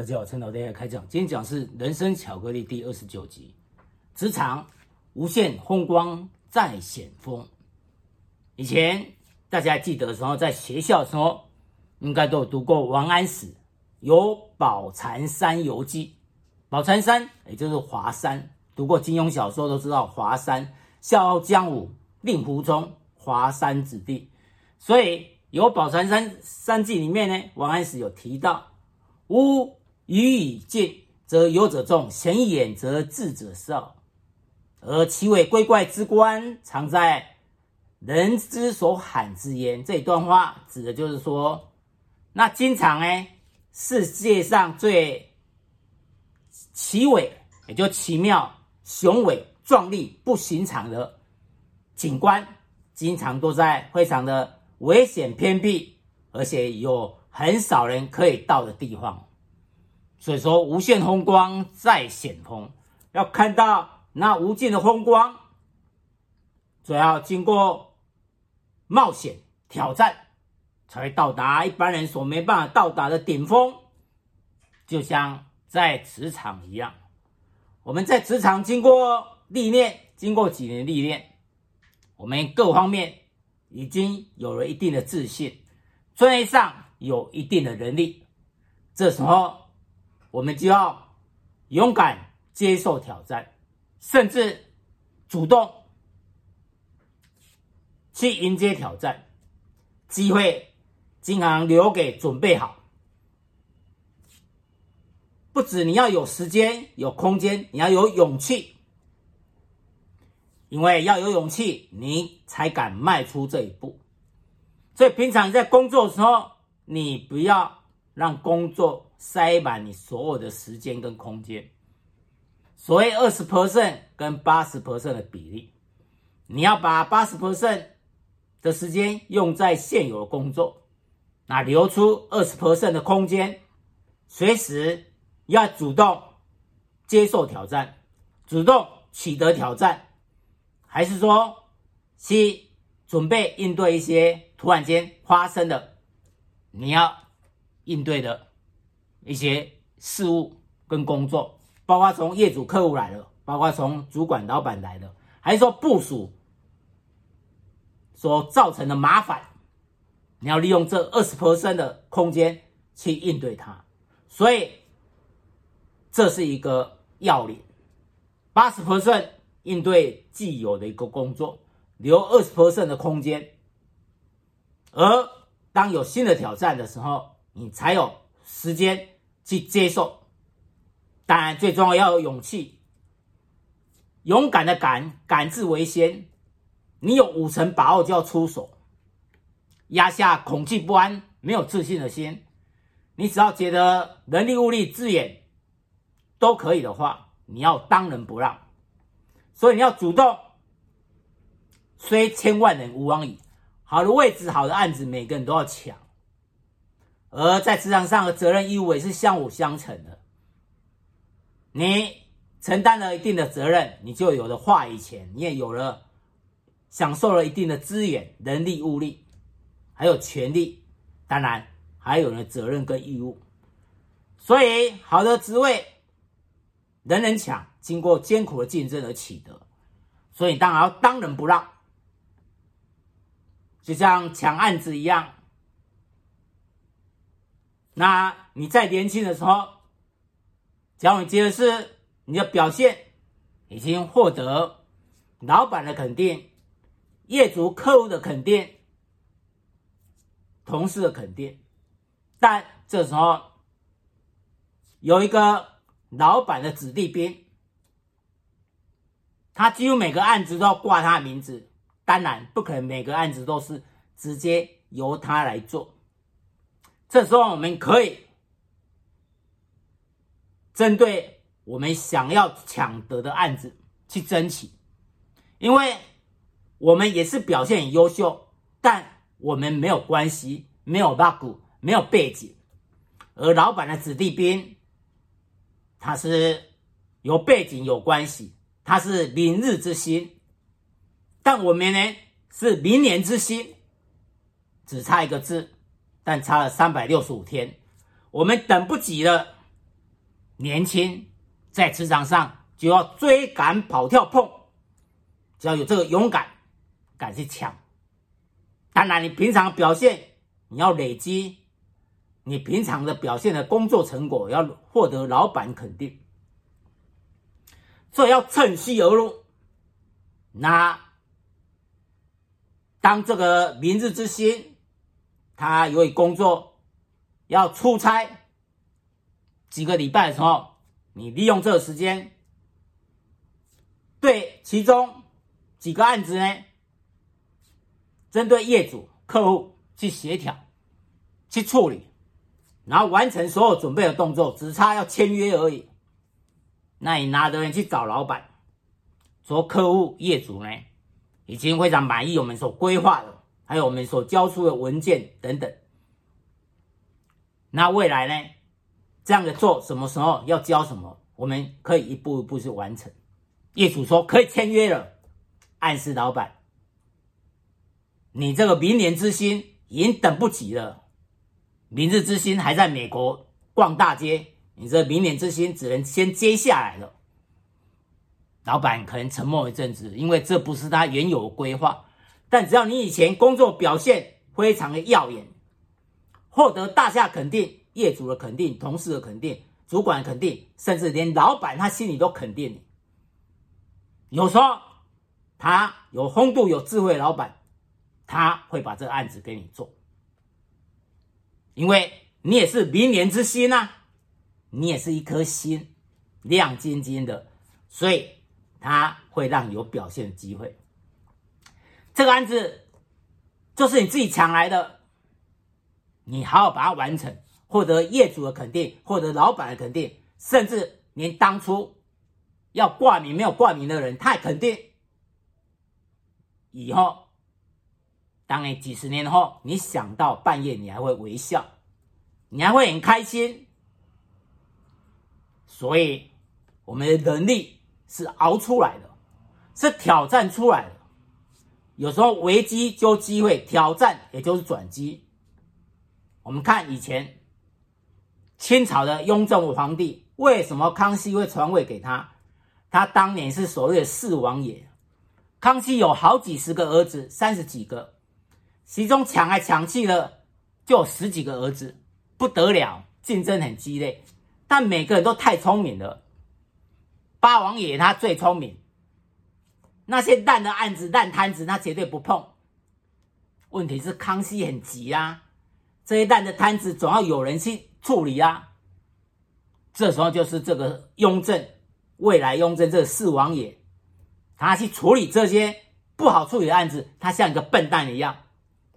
大家好，陈老爹开讲。今天讲是《人生巧克力》第二十九集，职场无限风光在险峰。以前大家还记得的时候，在学校的时候，应该都有读过王安石有《宝蚕山游记》。宝蚕山，也就是华山。读过金庸小说都知道，华山《笑傲江湖》令狐冲，华山子弟。所以有《宝蚕山山记》里面呢，王安石有提到，吾鱼以尽，则游者众；闲一眼，则智者少。而其为鬼怪之官，常在人之所罕之焉。这一段话指的就是说，那经常呢，世界上最奇伟，也就奇妙、雄伟、壮丽、不寻常的景观，经常都在非常的危险偏僻，而且有很少人可以到的地方。所以说，无限风光在险峰，要看到那无尽的风光，就要经过冒险挑战，才会到达一般人所没办法到达的顶峰。就像在职场一样，我们在职场经过历练，经过几年历练，我们各方面已经有了一定的自信，专业上有一定的能力，这时候。我们就要勇敢接受挑战，甚至主动去迎接挑战。机会经常留给准备好。不止你要有时间、有空间，你要有勇气。因为要有勇气，你才敢迈出这一步。所以平常在工作的时候，你不要让工作。塞满你所有的时间跟空间，所谓二十 percent 跟八十 percent 的比例，你要把八十 percent 的时间用在现有的工作，那留出二十 percent 的空间，随时要主动接受挑战，主动取得挑战，还是说去准备应对一些突然间发生的，你要应对的。一些事务跟工作，包括从业主、客户来了，包括从主管、老板来的，还是说部署所造成的麻烦，你要利用这二十 percent 的空间去应对它。所以这是一个要领，八十 percent 应对既有的一个工作，留二十 percent 的空间，而当有新的挑战的时候，你才有。时间去接受，当然最重要要有勇气，勇敢的敢，敢字为先。你有五成把握就要出手，压下恐惧不安、没有自信的心。你只要觉得人力物力资源都可以的话，你要当仁不让。所以你要主动，虽千万人吾往矣。好的位置、好的案子，每个人都要抢。而在职场上的责任义务也是相辅相成的。你承担了一定的责任，你就有了话语权，你也有了享受了一定的资源、人力、物力，还有权利，当然还有了责任跟义务。所以，好的职位人人抢，经过艰苦的竞争而取得，所以当然要当仁不让，就像抢案子一样。那你在年轻的时候，假如你觉得是你的表现。已经获得老板的肯定、业主、客户的肯定、同事的肯定，但这时候有一个老板的子弟兵，他几乎每个案子都要挂他的名字，当然不可能每个案子都是直接由他来做。这时候，我们可以针对我们想要抢得的案子去争取，因为我们也是表现很优秀，但我们没有关系，没有 bug，没有背景，而老板的子弟兵，他是有背景、有关系，他是明日之星，但我们呢是明年之星，只差一个字。但差了三百六十五天，我们等不及了，年轻，在职场上就要追赶、跑、跳、碰，只要有这个勇敢，敢去抢。当然，你平常表现，你要累积你平常的表现的工作成果，要获得老板肯定，所以要趁虚而入。那当这个明日之星，他由于工作要出差几个礼拜的时候，你利用这个时间，对其中几个案子呢，针对业主、客户去协调、去处理，然后完成所有准备的动作，只差要签约而已。那你拿着人去找老板。说客户业主呢，已经非常满意我们所规划的，还有我们所交出的文件等等。那未来呢，这样的做什么时候要交什么，我们可以一步一步去完成。业主说可以签约了，暗示老板，你这个明年之星已经等不及了，明日之星还在美国逛大街，你这明年之星只能先接下来了。老板可能沉默一阵子，因为这不是他原有规划。但只要你以前工作表现非常的耀眼，获得大家肯定、业主的肯定、同事的肯定、主管的肯定，甚至连老板他心里都肯定你。有时候他有风度、有智慧老板，他会把这个案子给你做，因为你也是明年之星啊，你也是一颗星，亮晶晶的，所以。他会让你有表现的机会。这个案子就是你自己抢来的，你好好把它完成，获得业主的肯定，获得老板的肯定，甚至连当初要挂名没有挂名的人，他也肯定。以后，当你几十年后，你想到半夜，你还会微笑，你还会很开心。所以，我们的能力。是熬出来的，是挑战出来的。有时候危机就机会，挑战也就是转机。我们看以前清朝的雍正皇帝，为什么康熙会传位给他？他当年是所谓的四王爷。康熙有好几十个儿子，三十几个，其中抢来抢去的就有十几个儿子，不得了，竞争很激烈，但每个人都太聪明了。八王爷他最聪明，那些烂的案子、烂摊子，他绝对不碰。问题是康熙很急啊，这些烂的摊子总要有人去处理啊。这时候就是这个雍正，未来雍正这四王爷，他去处理这些不好处理的案子，他像一个笨蛋一样。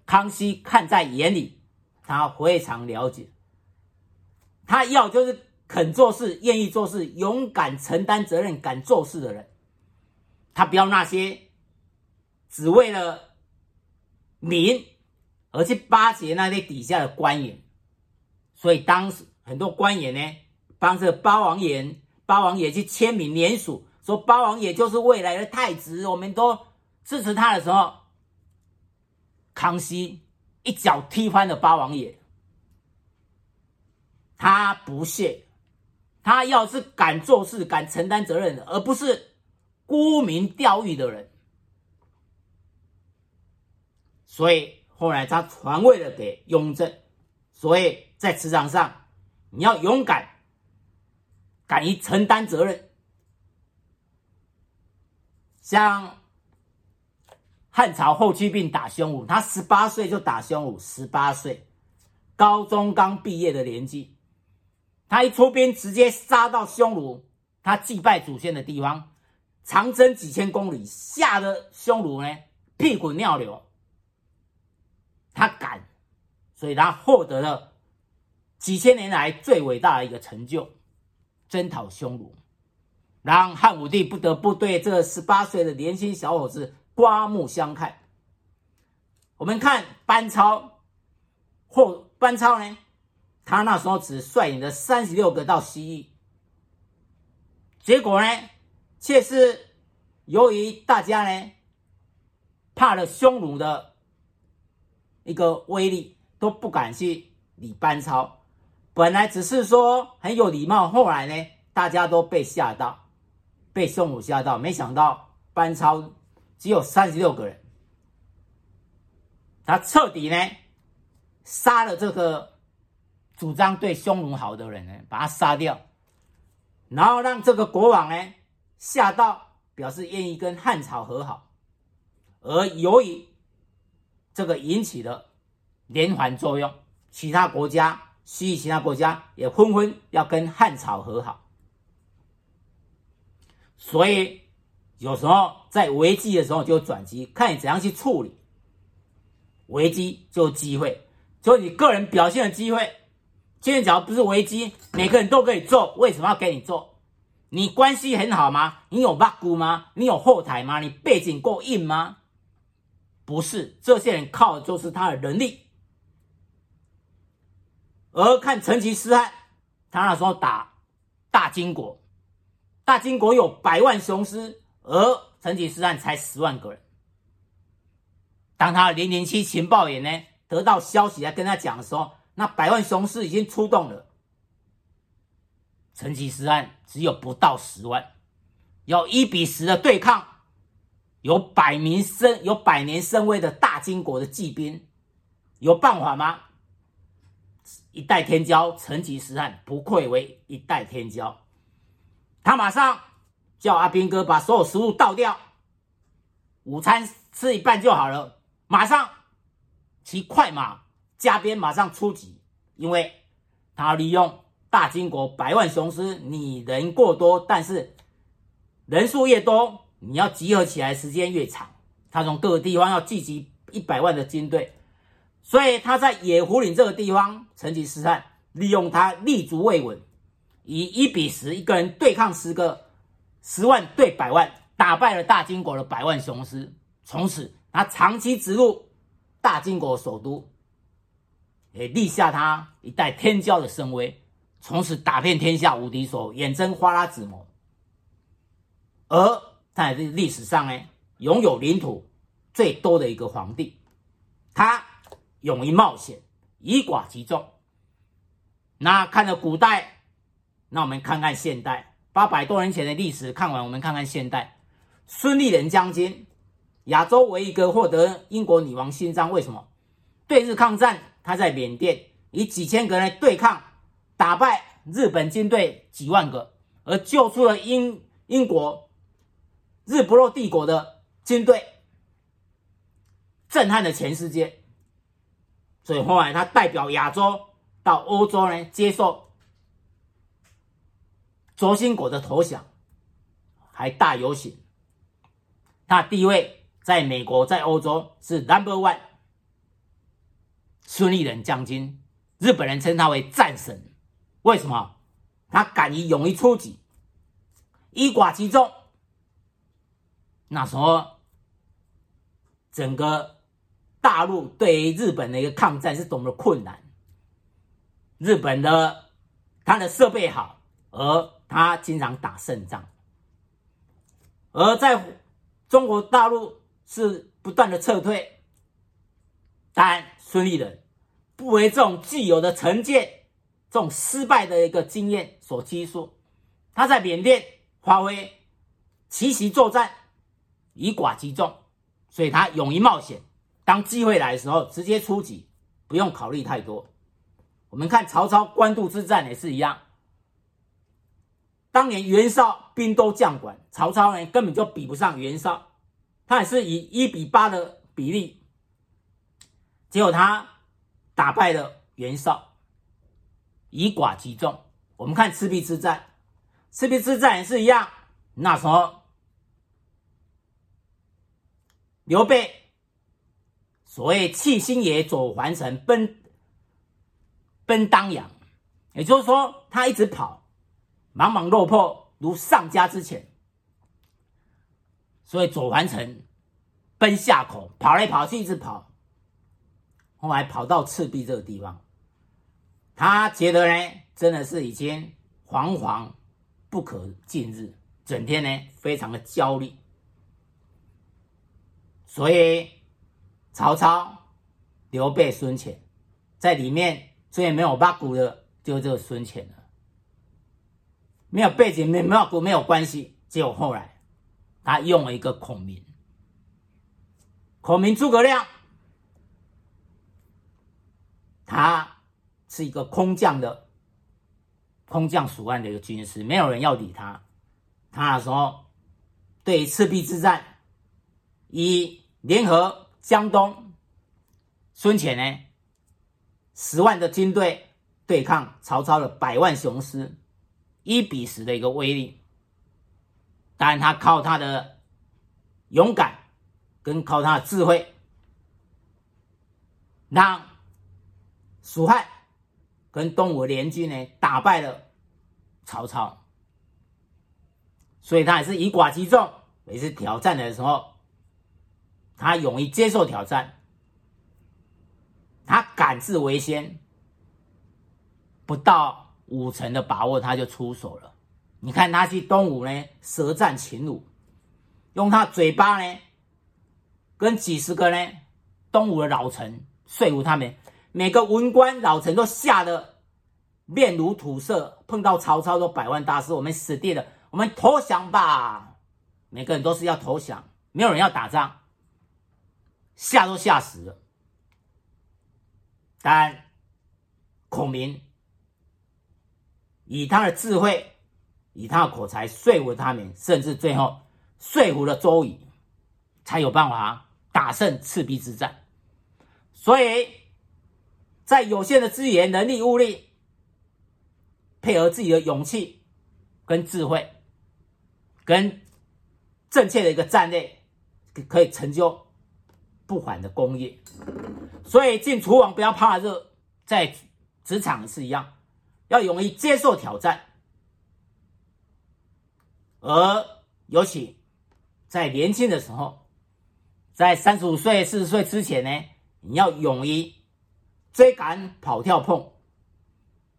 康熙看在眼里，他非常了解，他要就是。肯做事、愿意做事、勇敢承担责任、敢做事的人，他不要那些只为了名而去巴结那些底下的官员。所以当时很多官员呢，帮着八王爷、八王爷去签名联署，说八王爷就是未来的太子，我们都支持他的时候，康熙一脚踢翻了八王爷，他不屑。他要是敢做事、敢承担责任，而不是沽名钓誉的人。所以后来他传位了给雍正。所以在职场上，你要勇敢，敢于承担责任。像汉朝后期病打匈奴，他十八岁就打匈奴，十八岁，高中刚毕业的年纪。他一出兵，直接杀到匈奴，他祭拜祖先的地方，长征几千公里，吓得匈奴呢屁滚尿流。他敢，所以他获得了几千年来最伟大的一个成就，征讨匈奴，让汉武帝不得不对这十八岁的年轻小伙子刮目相看。我们看班超，或班超呢？他那时候只率领了三十六个到西域，结果呢，却是由于大家呢怕了匈奴的一个威力，都不敢去理班超。本来只是说很有礼貌，后来呢，大家都被吓到，被匈奴吓到，没想到班超只有三十六个人，他彻底呢杀了这个主张对匈奴好的人呢，把他杀掉，然后让这个国王呢下道，表示愿意跟汉朝和好，而由于这个引起了连环作用，其他国家。西域其他国家也纷纷要跟汉朝和好，所以有时候在危机的时候就转机，看你怎样去处理危机，就机会，就你个人表现的机会。今天只要不是危机，每个人都可以做，为什么要给你做？你关系很好吗？你有八股吗？你有后台吗？你背景够硬吗？不是，这些人靠的就是他的能力。而看成吉思汗，他那时候打大金国，大金国有百万雄师，而成吉思汗才十万个人。当他零零七情报员呢得到消息来跟他讲的时候，那百万雄师已经出动了，成吉思汗只有不到十万，要一比十的对抗，有百名身有百年身威的大金国的骑兵，有办法吗？一代天骄成吉思汗不愧为一代天骄，他马上叫阿兵哥把所有食物倒掉，午餐吃一半就好了。马上骑快马加鞭，马上出击，因为他利用大金国百万雄师，你人过多，但是人数越多，你要集合起来时间越长。他从各个地方要聚集一百万的军队。所以他在野狐岭这个地方，成吉思汗利用他立足未稳，以一比十一个人对抗十个十万对百万，打败了大金国的百万雄师。从此，他长期直入大金国首都，也立下他一代天骄的声威。从此打遍天下无敌手，远征花剌子模。而他也是历史上呢，拥有领土最多的一个皇帝。他。勇于冒险，以寡击众。那看了古代，那我们看看现代。八百多年前的历史看完，我们看看现代。孙立人将军，亚洲唯一一个获得英国女王勋章，为什么？对日抗战，他在缅甸以几千个人对抗，打败日本军队几万个，而救出了英英国日不落帝国的军队，震撼了全世界。所以后来他代表亚洲到欧洲呢，接受轴心国的投降，还大游行。他地位在美国、在欧洲是 number one。孙立人将军，日本人称他为战神。为什么？他敢于勇于出击，以寡击众。那时候，整个。大陆对于日本的一个抗战是多么的困难。日本的他的设备好，而他经常打胜仗。而在中国大陆是不断的撤退，但孙立人不为这种既有的成见、这种失败的一个经验所拘束，他在缅甸发挥奇袭作战，以寡击众，所以他勇于冒险。当机会来的时候，直接出击，不用考虑太多。我们看曹操官渡之战也是一样。当年袁绍兵多将广，曹操呢根本就比不上袁绍，他也是以一比八的比例，结果他打败了袁绍，以寡击众。我们看赤壁之战，赤壁之战也是一样。那时候刘备。所谓弃星野走环城，奔奔当阳，也就是说，他一直跑，茫茫落魄如丧家之犬。所以走环城，奔下口，跑来跑去，一直跑，后来跑到赤壁这个地方，他觉得呢，真的是已经惶惶不可近日，整天呢非常的焦虑，所以。曹操、刘备、孙权，在里面虽然没有八股的就是这个孙权了。没有背景，没没有没有关系。结果后来，他用了一个孔明，孔明诸葛亮，他是一个空降的空降蜀汉的一个军师，没有人要理他。他那时候对赤壁之战，以联合江东孙权呢十万的军队对抗曹操的百万雄师。一比十的一个威力，当然他靠他的勇敢，跟靠他的智慧，让蜀汉跟东吴联军呢打败了曹操，所以他也是以寡击众，每次挑战的时候，他勇于接受挑战，他敢字为先，不到。五成的把握，他就出手了。你看他去东吴呢，舌战秦鲁，用他嘴巴呢，跟几十个呢东吴的老臣说服他们，每个文官老臣都吓得面如土色。碰到曹操都百万大师，我们死定了，我们投降吧。每个人都是要投降，没有人要打仗，吓都吓死了。但孔明。以他的智慧，以他的口才说服他们，甚至最后说服了周瑜，才有办法打胜赤壁之战。所以，在有限的资源、人力、物力，配合自己的勇气、跟智慧、跟正确的一个战略，可以成就不凡的功业。所以进厨房不要怕热，在职场是一样。要勇于接受挑战，而尤其在年轻的时候，在三十五岁、四十岁之前呢，你要勇于追赶、跑、跳、碰，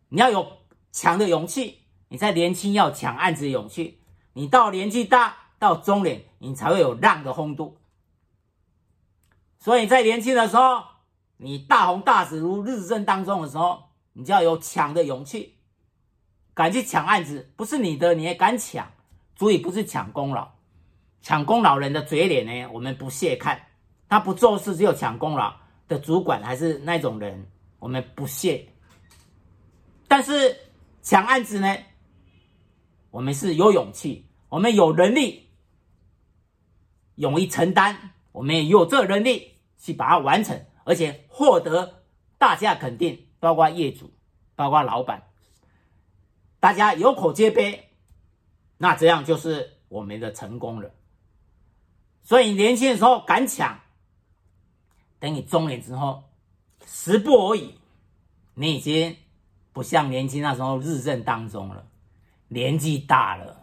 你要有强的勇气。你在年轻要抢案子的勇气，你到年纪大到中年，你才会有让的风度。所以在年轻的时候，你大红大紫如日正当中的时候。你就要有抢的勇气，敢去抢案子，不是你的你也敢抢，足以不是抢功劳，抢功劳人的嘴脸呢，我们不屑看，他不做事只有抢功劳的主管还是那种人，我们不屑。但是抢案子呢，我们是有勇气，我们有能力，勇于承担，我们也有这个能力去把它完成，而且获得大家肯定。包括业主，包括老板，大家有口皆碑，那这样就是我们的成功了。所以年轻的时候敢抢，等你中年之后，十步而已，你已经不像年轻那时候日正当中了，年纪大了，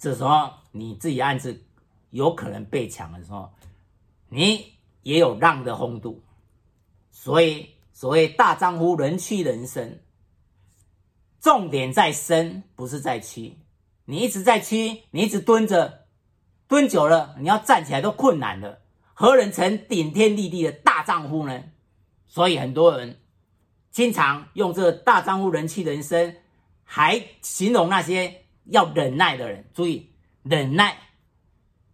这时候你自己案子有可能被抢的时候，你也有让的风度，所以。所谓大丈夫，人屈人伸，重点在伸，不是在屈。你一直在屈，你一直蹲着，蹲久了，你要站起来都困难了。何人成顶天立地的大丈夫呢？所以很多人经常用这大丈夫，人气人生，还形容那些要忍耐的人。注意，忍耐，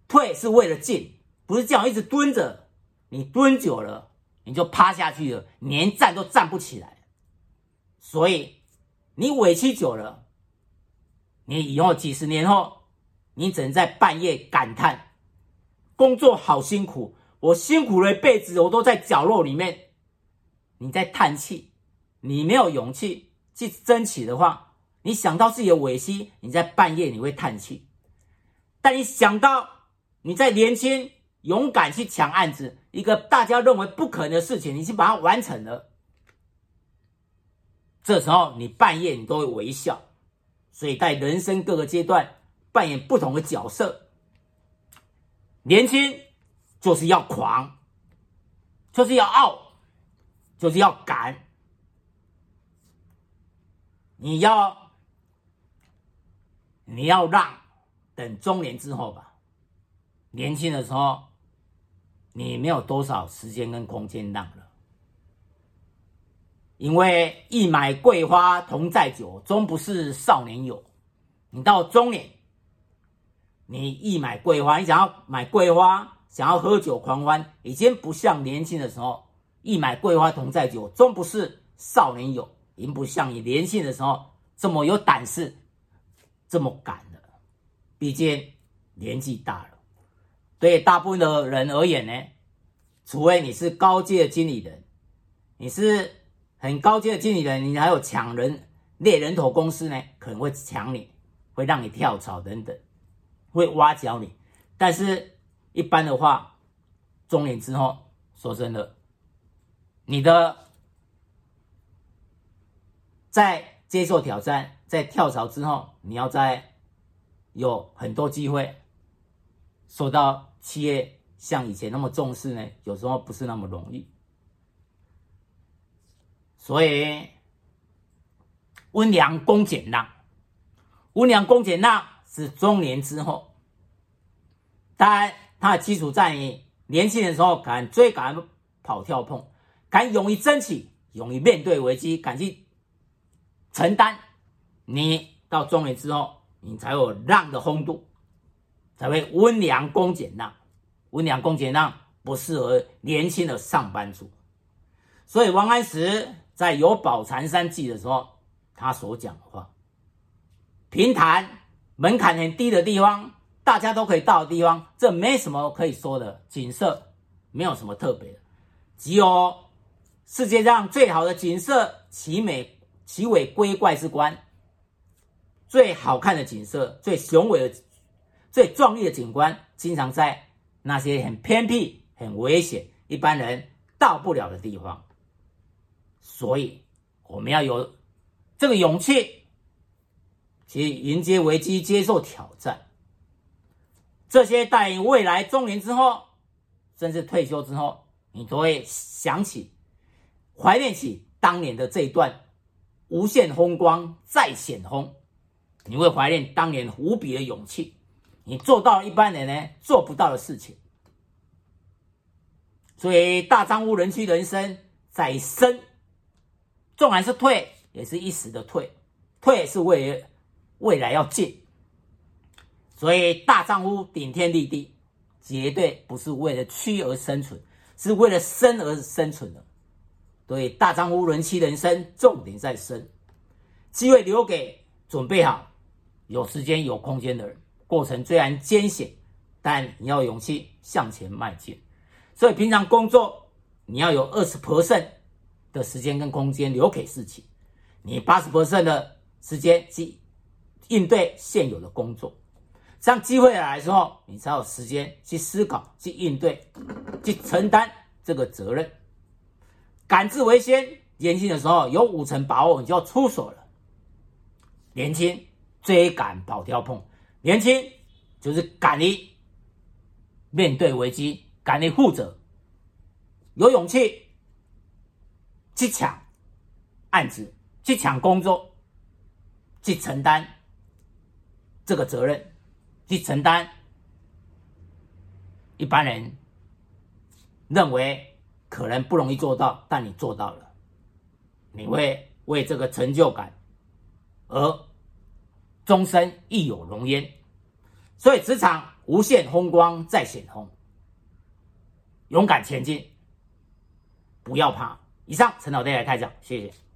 退是为了进，不是这样一直蹲着。你蹲久了。你就趴下去了，连站都站不起来。所以你委屈久了，你以后几十年后，你只能在半夜感叹：工作好辛苦，我辛苦了一辈子，我都在角落里面。你在叹气，你没有勇气去争取的话，你想到自己的委屈，你在半夜你会叹气。但你想到你在年轻。勇敢去抢案子，一个大家认为不可能的事情，你去把它完成了。这时候你半夜你都会微笑，所以在人生各个阶段扮演不同的角色。年轻就是要狂，就是要傲，就是要敢。你要你要让，等中年之后吧，年轻的时候。你没有多少时间跟空间让了，因为一买桂花同载酒，终不是少年友。你到中年，你一买桂花，你想要买桂花，想要喝酒狂欢，已经不像年轻的时候。一买桂花同载酒，终不是少年友。已经不像你年轻的时候这么有胆识，这么敢了。毕竟年纪大了。对大部分的人而言呢，除非你是高阶的经理人，你是很高阶的经理人，你还有抢人猎人头公司呢，可能会抢你，会让你跳槽等等，会挖角你。但是，一般的话，中年之后，说真的，你的在接受挑战，在跳槽之后，你要在有很多机会受到企业像以前那么重视呢，有时候不是那么容易。所以，温良恭俭让，温良恭俭让是中年之后。当然，它的基础在于年轻的时候敢追、敢跑、跳碰，敢勇于争取、勇于面对危机、敢去承担。你到中年之后，你才有让的风度，才会温良恭俭让。温良恭俭让不适合年轻的上班族。所以，王安石在《游宝禅山记》的时候，他所讲的话：平潭门槛很低的地方。大家都可以到的地方，这没什么可以说的，景色没有什么特别的，只有世界上最好的景色，奇美奇伟龟怪之观，最好看的景色，最雄伟的、最壮丽的景观，经常在那些很偏僻、很危险、一般人到不了的地方。所以，我们要有这个勇气，去迎接危机，接受挑战。这些待未来中年之后，甚至退休之后，你都会想起、怀念起当年的这一段无限风光再险峰。你会怀念当年无比的勇气，你做到了一般人呢做不到的事情。所以大丈夫人妻人生在生，纵然是退，也是一时的退，退是为了未来要进。所以，大丈夫顶天立地，绝对不是为了屈而生存，是为了生而生存的。所以，大丈夫人妻人生，重点在生。机会留给准备好、有时间、有空间的人。过程虽然艰险，但你要勇气向前迈进。所以，平常工作你要有二十 percent 的时间跟空间留给事情，你八十 percent 的时间去应对现有的工作。当机会来的时候，你才有时间去思考、去应对、去承担这个责任。敢字为先，年轻的时候有五成把握，你就要出手了。年轻追赶跑跳碰，年轻就是敢于面对危机，敢于负责，有勇气去抢案子、去抢工作、去承担这个责任。去承担，一般人认为可能不容易做到，但你做到了，你会为这个成就感而终身亦有荣焉。所以，职场无限风光在险峰，勇敢前进，不要怕。以上，陈老爹来开讲，谢谢。